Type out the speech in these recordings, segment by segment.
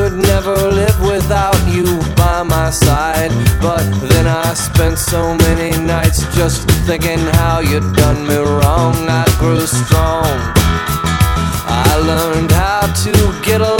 could never live without you by my side. But then I spent so many nights just thinking how you'd done me wrong. I grew strong. I learned how to get along,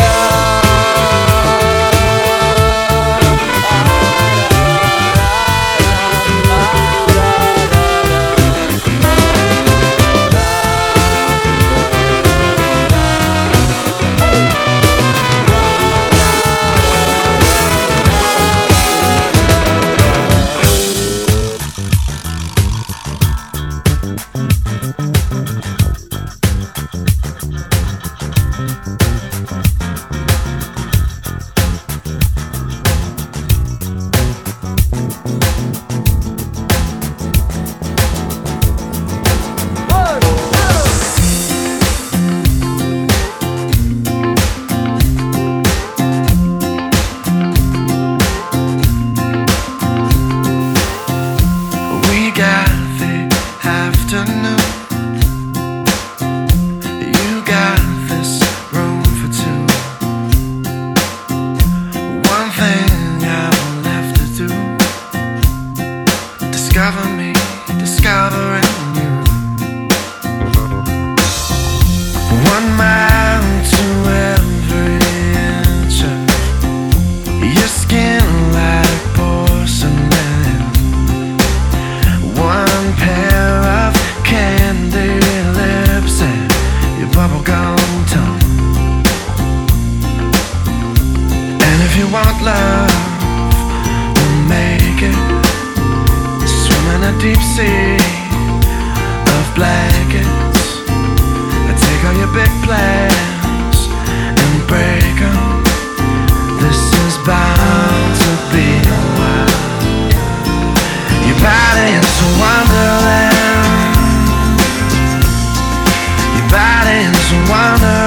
body's a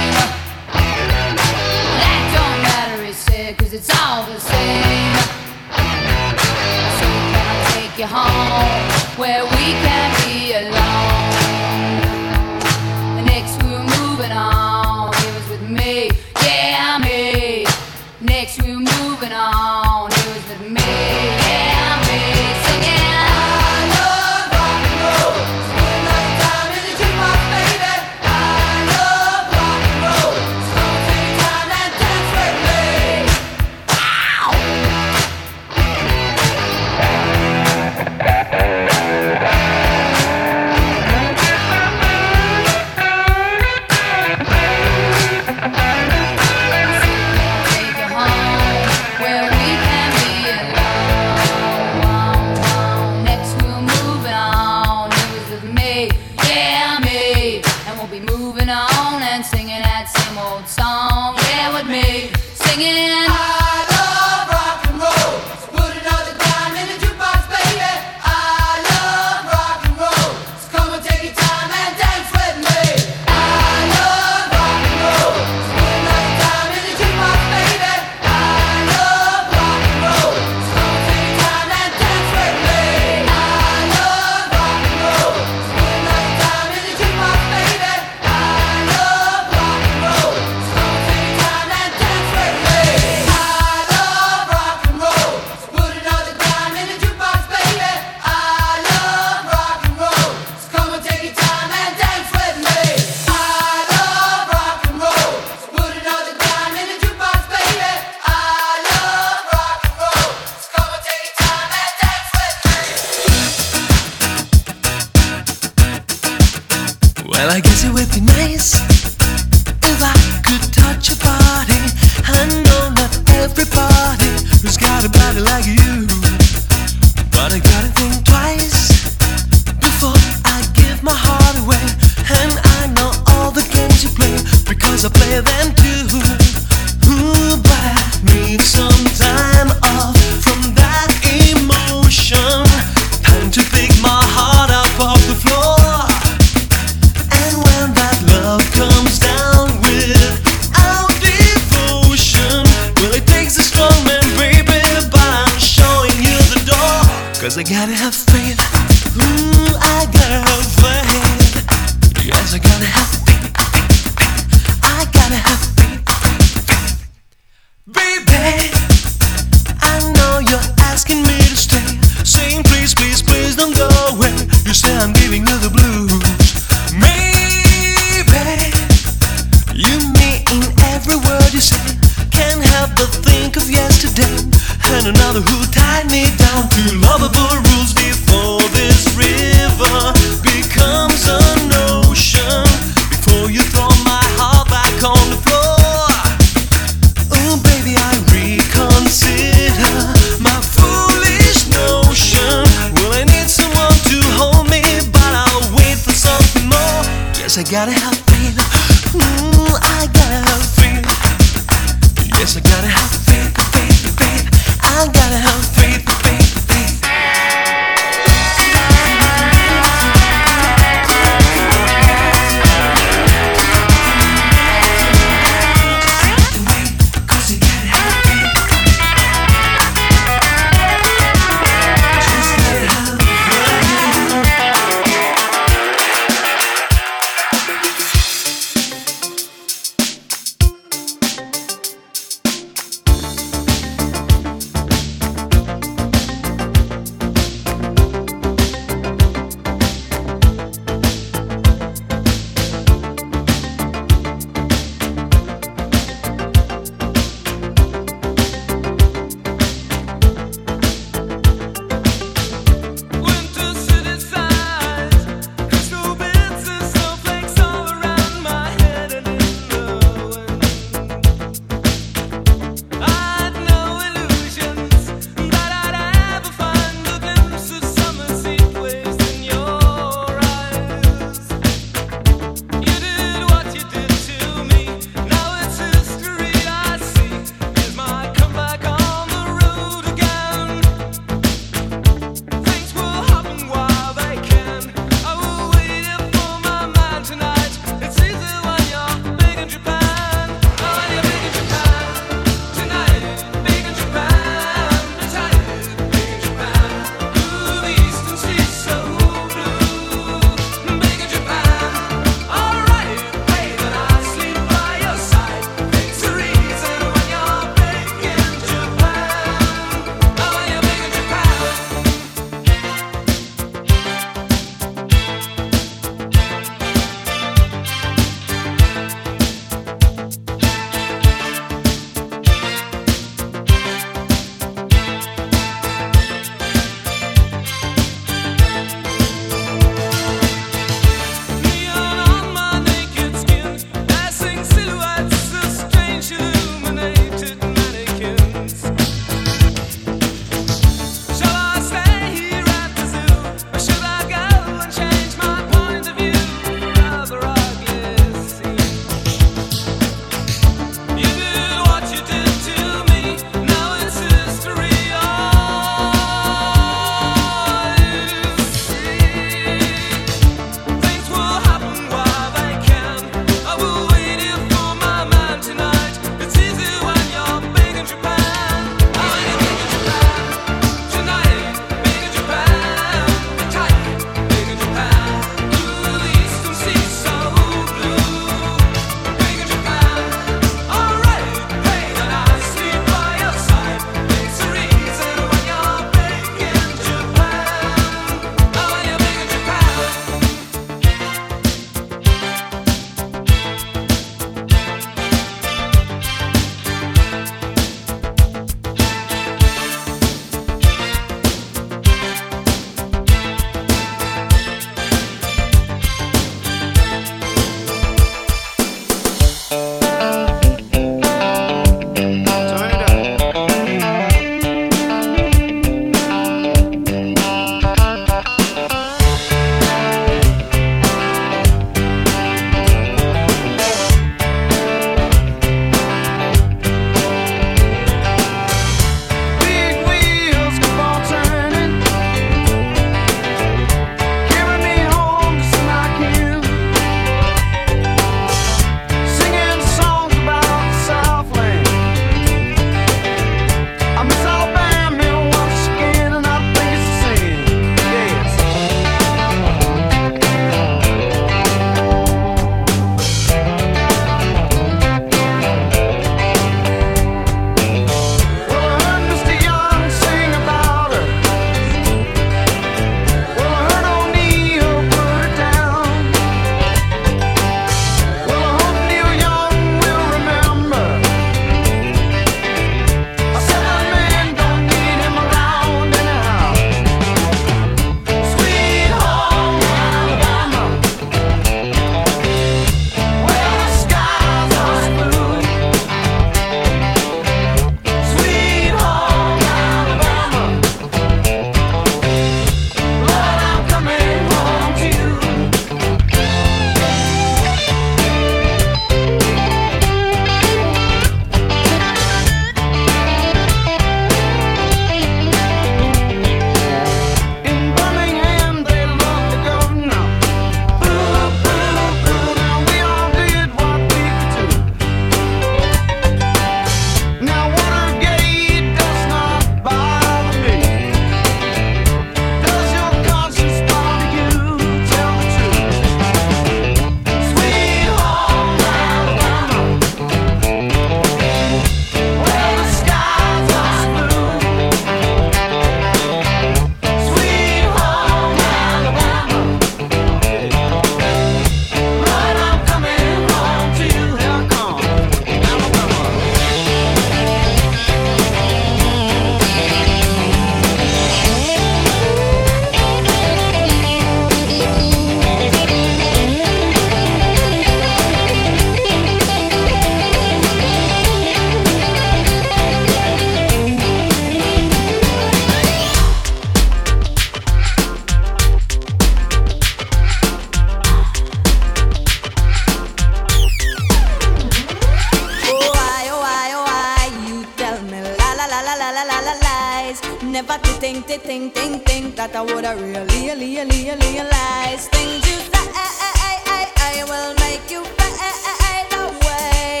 I really, really, really realized things you say I will make you fade away.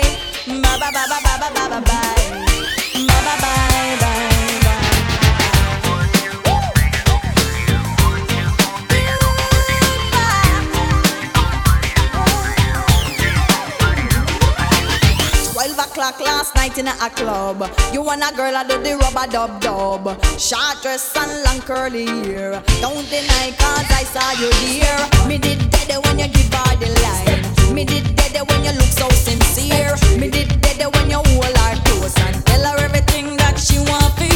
Bye bye bye bye bye bye bye bye o'clock last night in a club. You and a girl I do the rubber dub dub. Short dress and long curly hair. Don't deny cause I saw you there. Me did dead when you give her the line. Me did dead when you look so sincere. Me did dead when you hold her close and tell her everything that she want to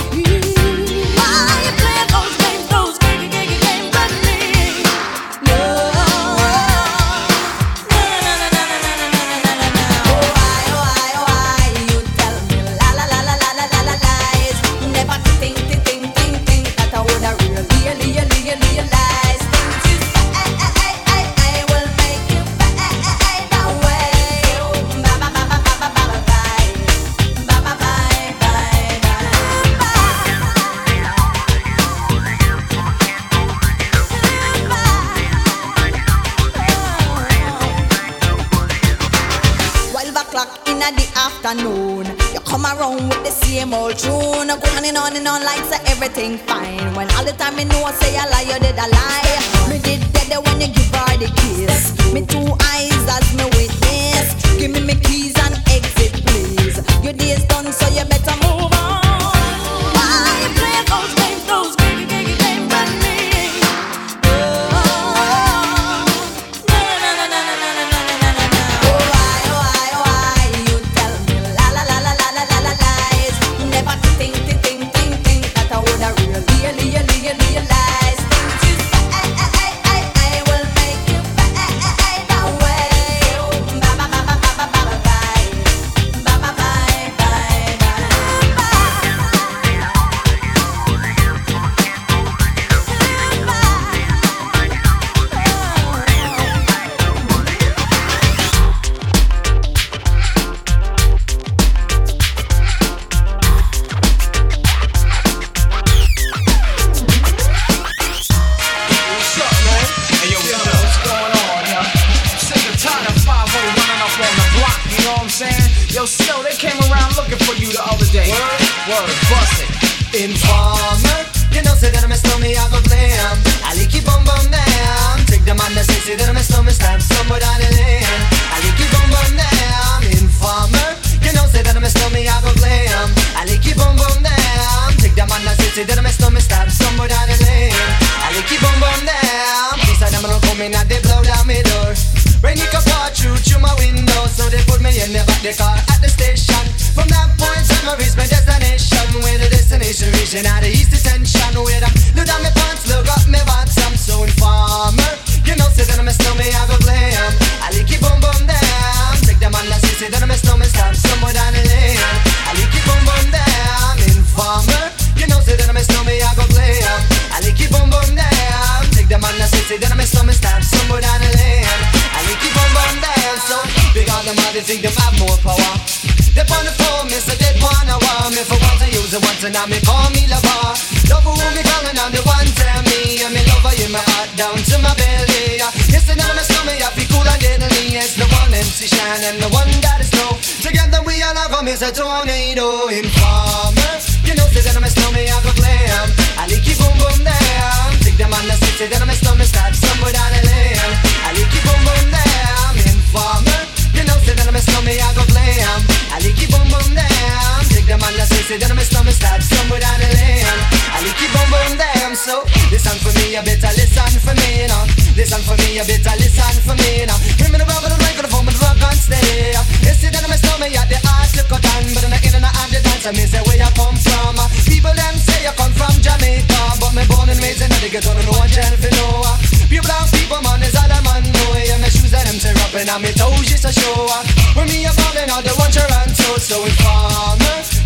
tune. On and on like say everything fine. When all the time you know I say I lie, you did a lie. Me did dead when you give her the kiss. Me two eyes as me and I and now me call me lover. Love who me calling on the one tell me and me lover in my heart down to my belly. Yes, and now my stomach I feel cool and deadly. It's the one MC Shan and the one that is snow. Together we all have come is a tornado informer. You know, say that I'm a snowman, I go glam. I like you boom boom down. Take them on the city, that I'm a snowman, start somewhere down the lane. I like you boom boom down. Informer. You know, say that I'm a snowman, I go glam. Them on the city, that I'm a snowman, start somewhere down the lane. I like you boom boom down. So listen for me, you better listen for me now. Listen for me, you better listen for me now. Bring me the rubber, the microphone, but rock on steady. You see that I'm a snowman, yeah, the art to cut on, but I'm in and out the dance. I me say where you come from. People them say you come from Jamaica, but me born and raised in the ghetto, no one tell for no. Pure brown people, man, is all a man know. Yeah, my shoes and them tear up and my toes just a show. When me a ballin', all the one Toronto, so informer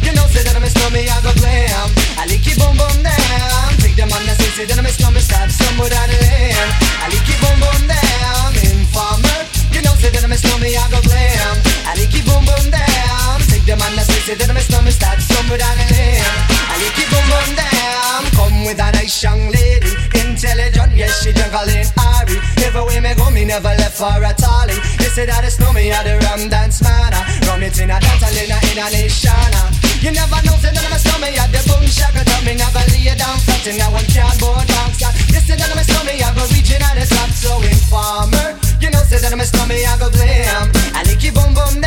me I go glam I lick your boom boom down Take them on the sissy Then I miss number stab somewhere down the lane I lick your boom boom down Informer You know say that I'm a me I go glam I lick your boom boom down Take them on the sissy Then I miss number stab somewhere down the lane I lick your boom boom down Come with a nice young lady Intelligent, yes she drunk all in Ari Everywhere me go me never left for a tally. They say that it's no me I the rum dance man it in a dance and in a in a nation. You never know, say that I'm a stomach, had the boom shaker, tell me never lay down flat in that one cardboard box. This is that I'm a stomach, I go reaching out the top, so informer. You know, say that I'm a stomach, I go blame. I like you boom boom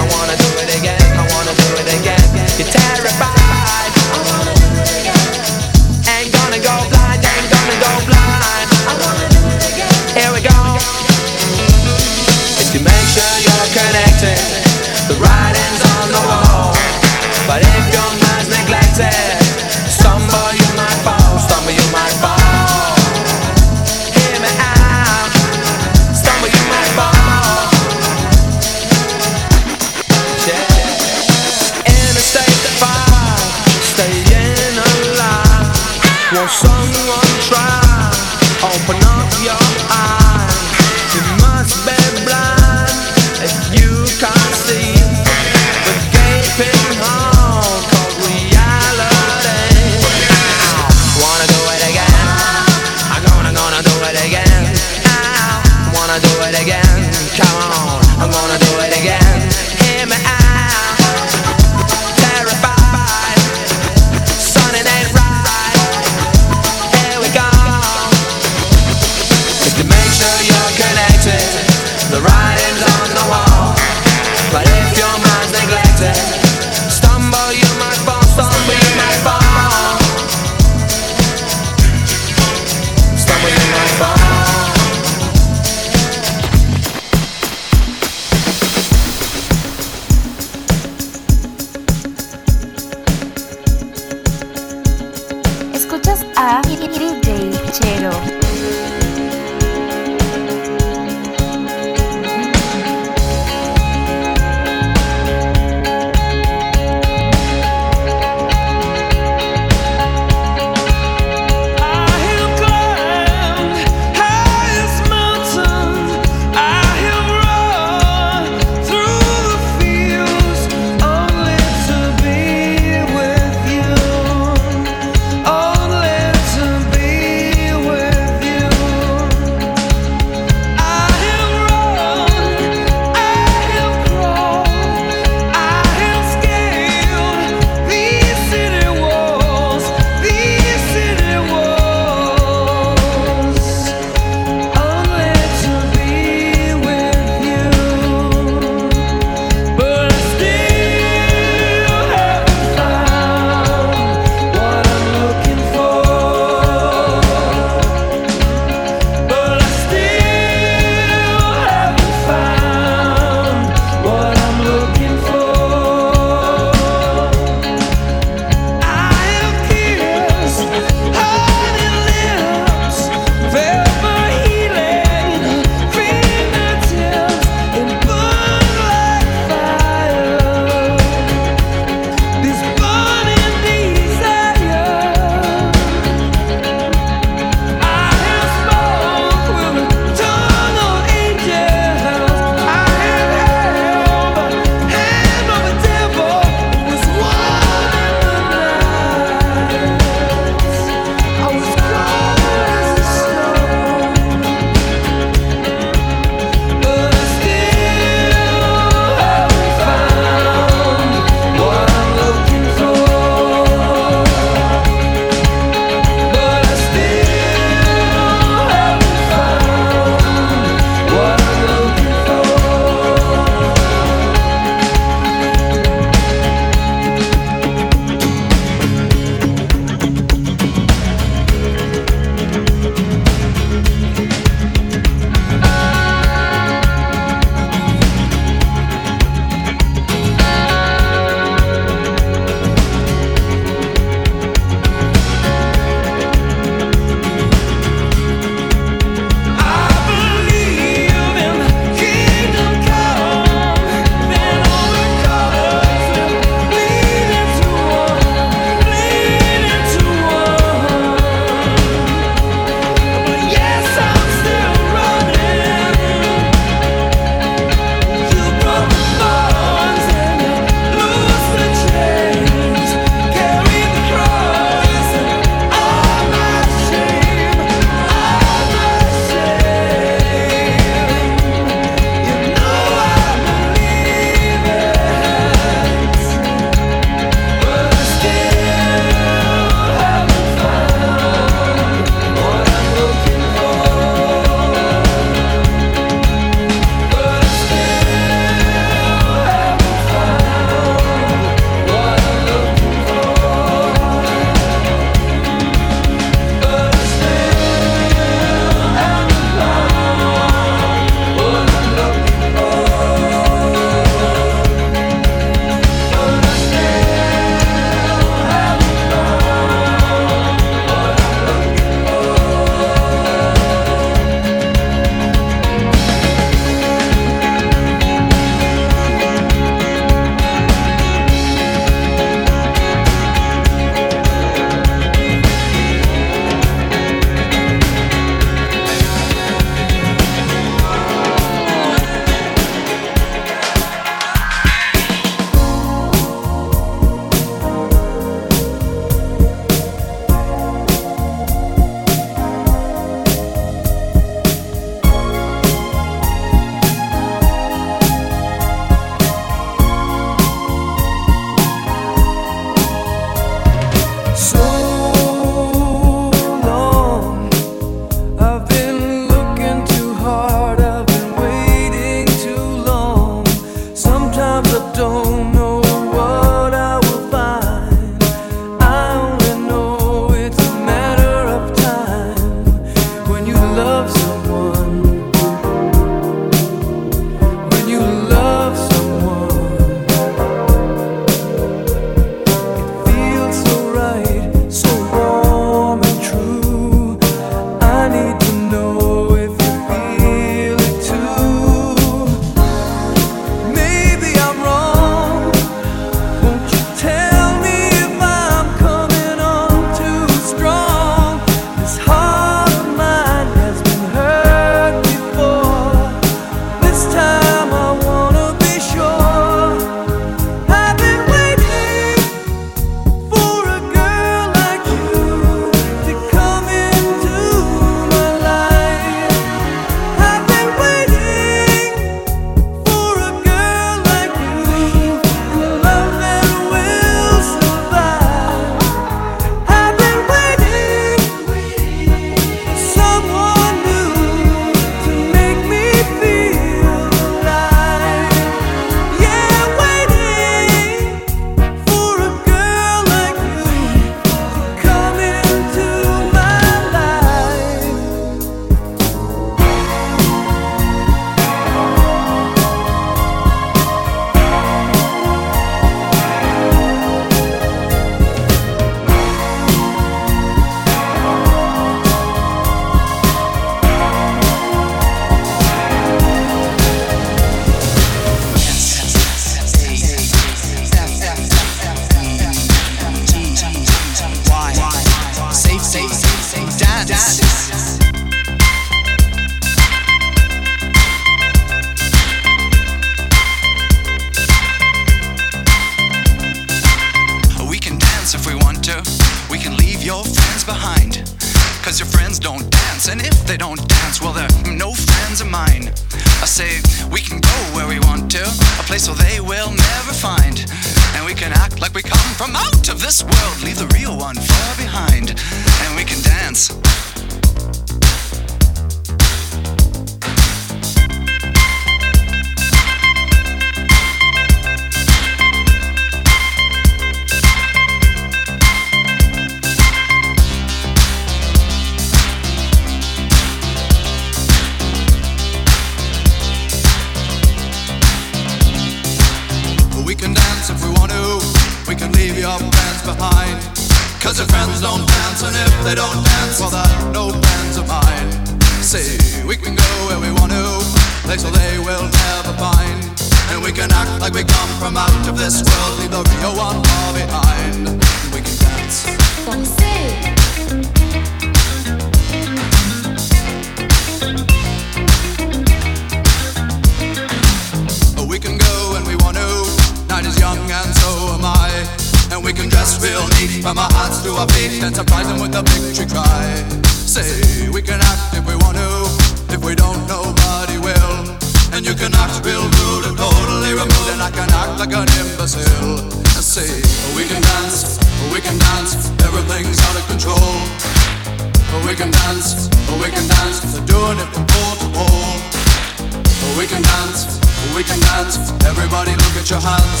can dance, we can dance. Everybody look at your hands.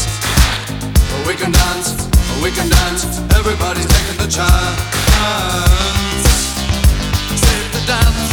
We can dance, we can dance. Everybody's taking the chance. Take the dance.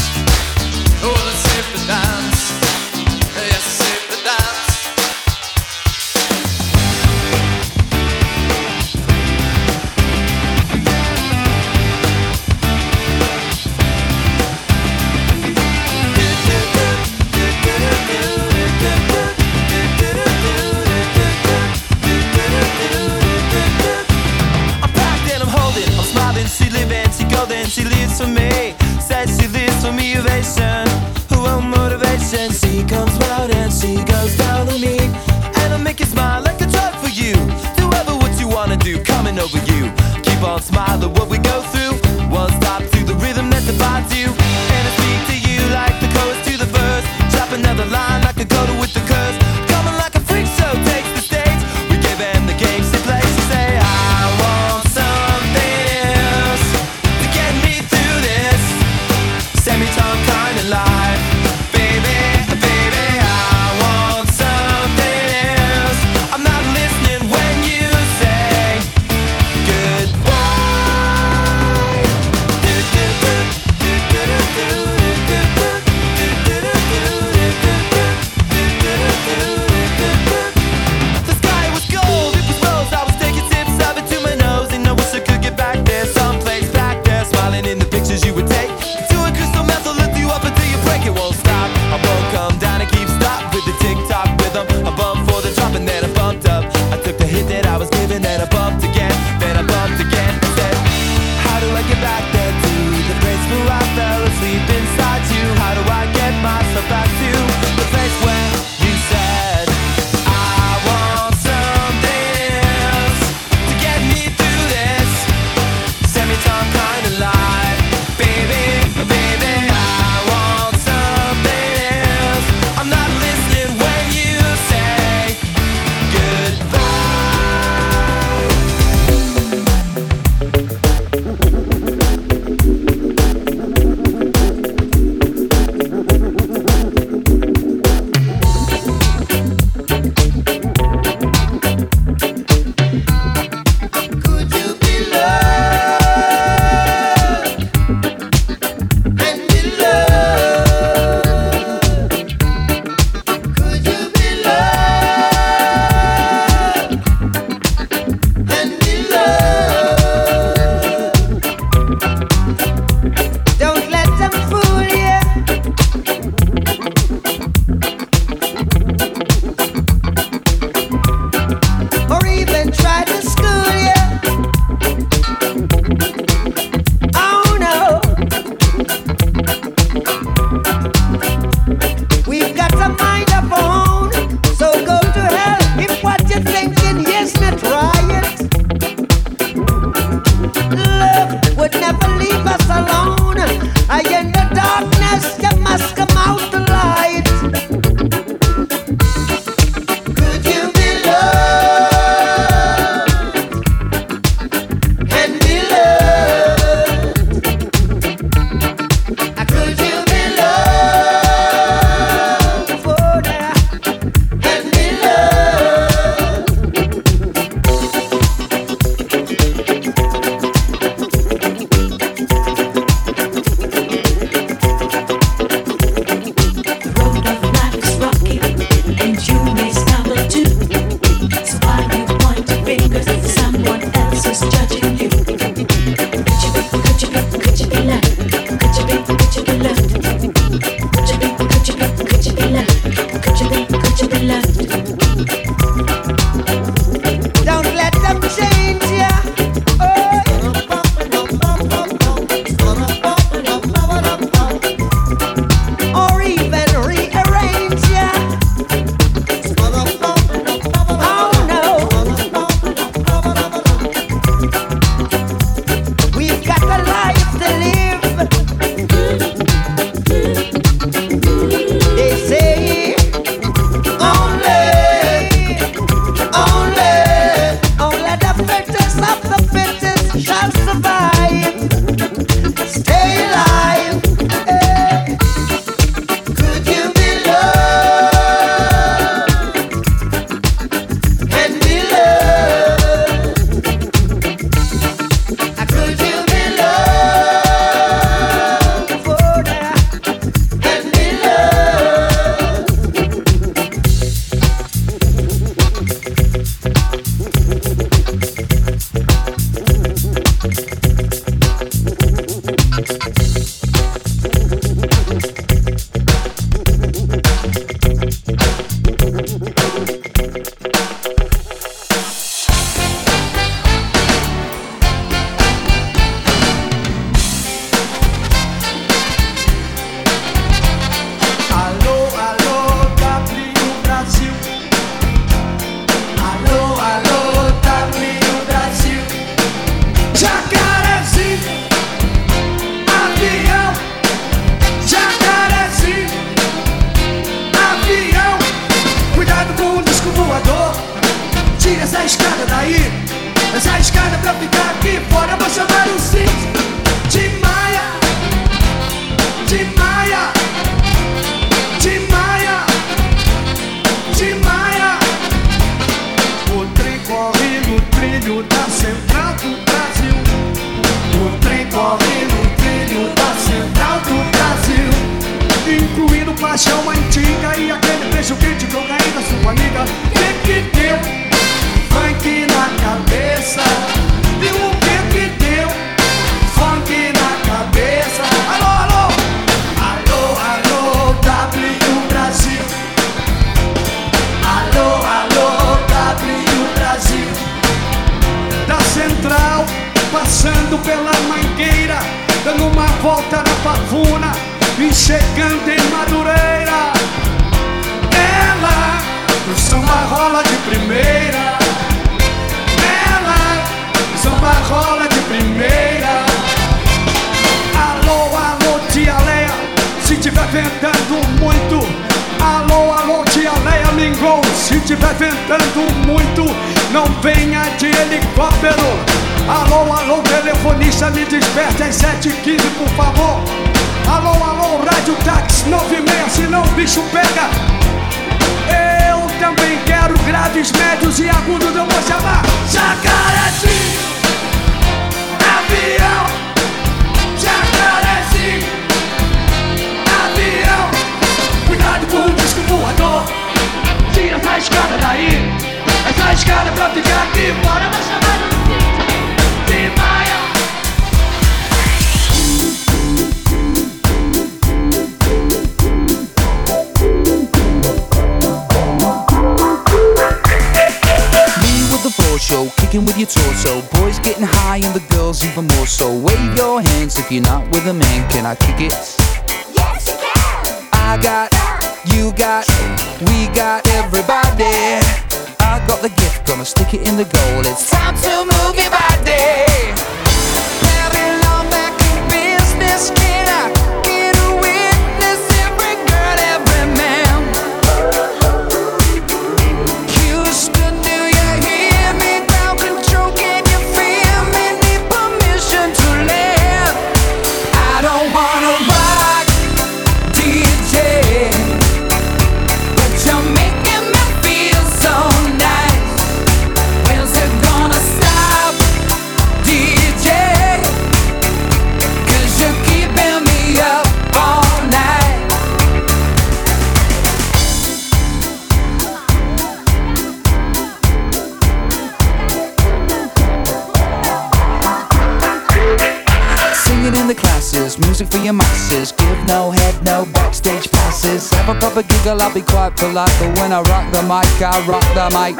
I rock the mic.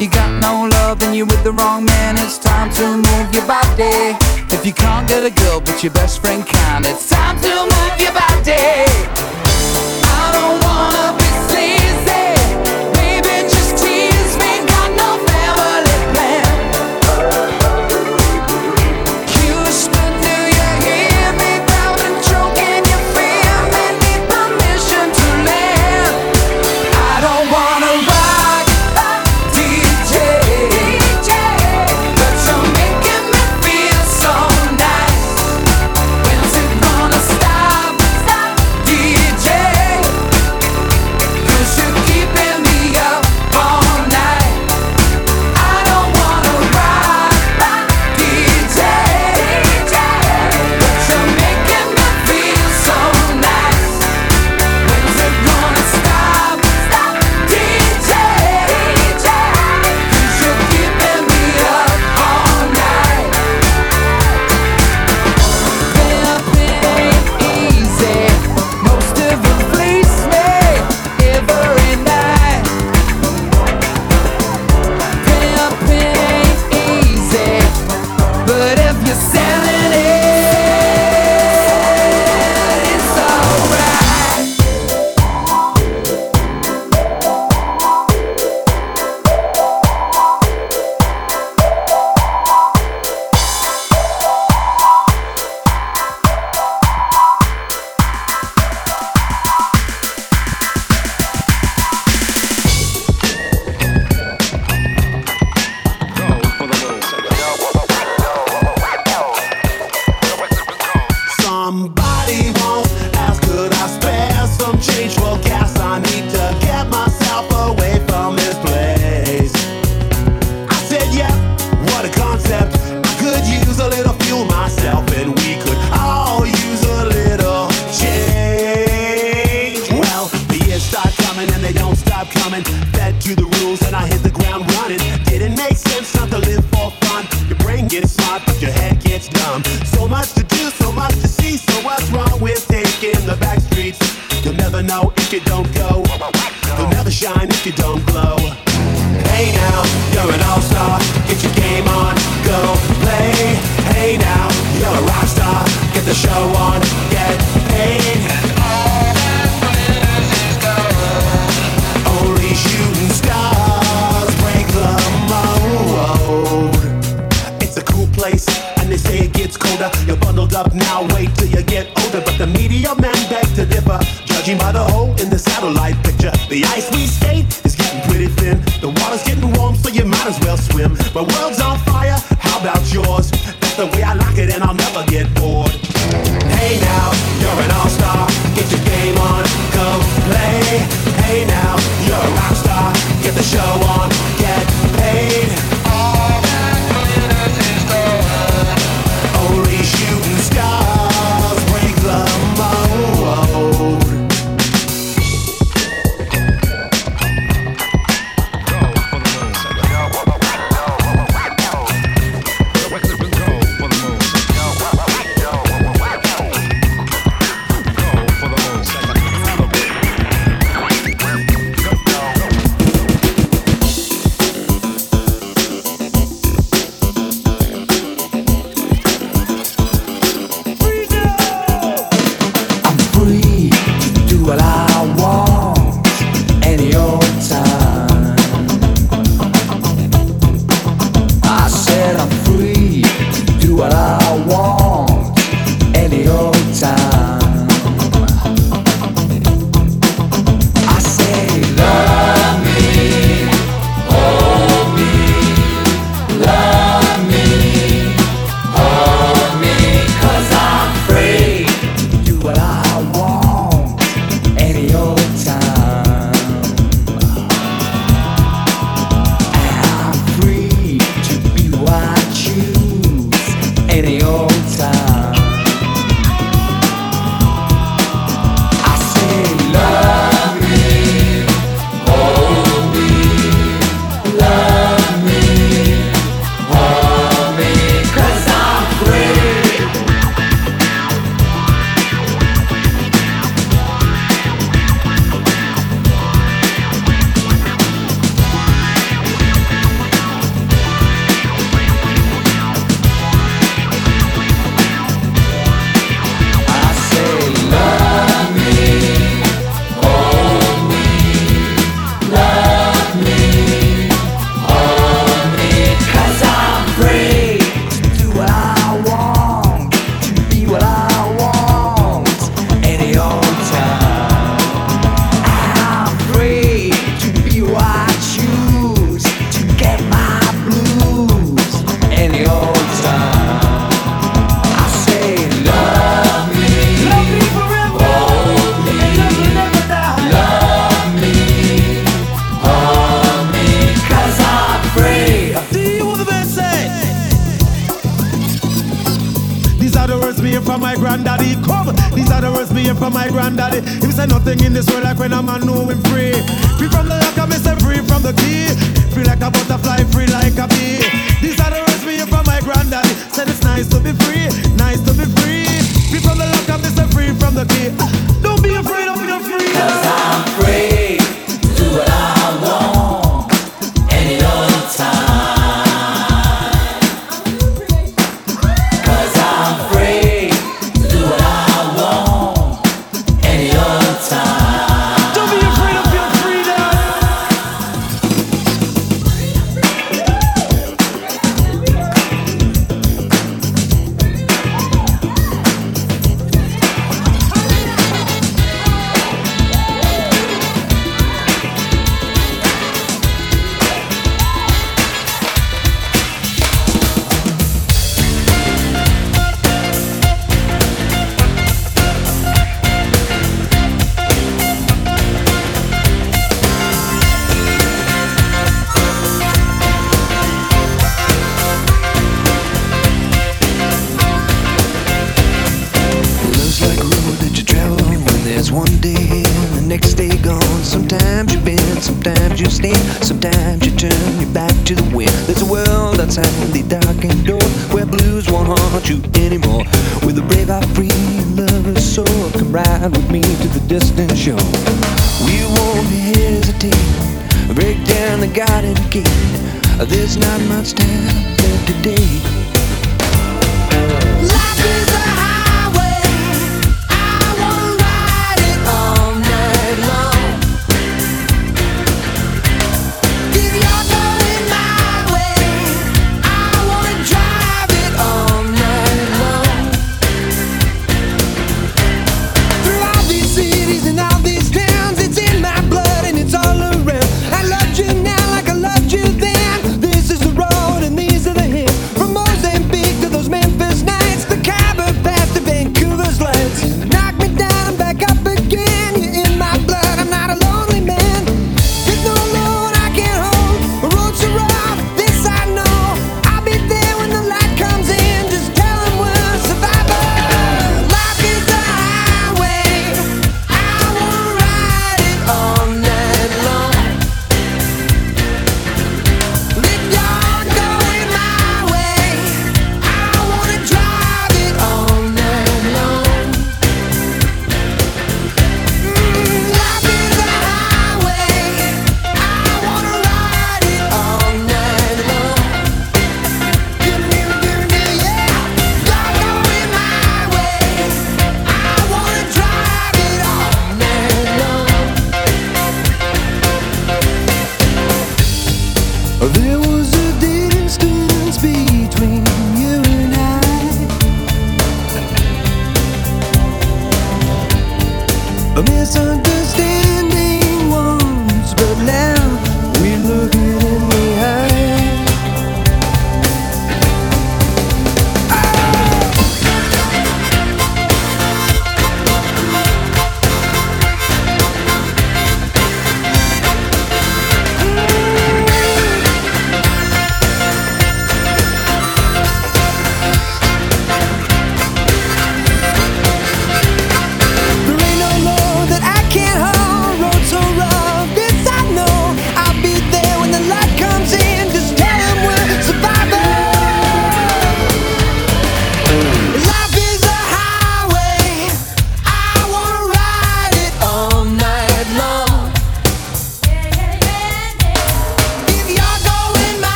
You got no love and you're with the wrong man. It's time to move your body. If you can't get a girl, but your best friend can, it's time to move your body.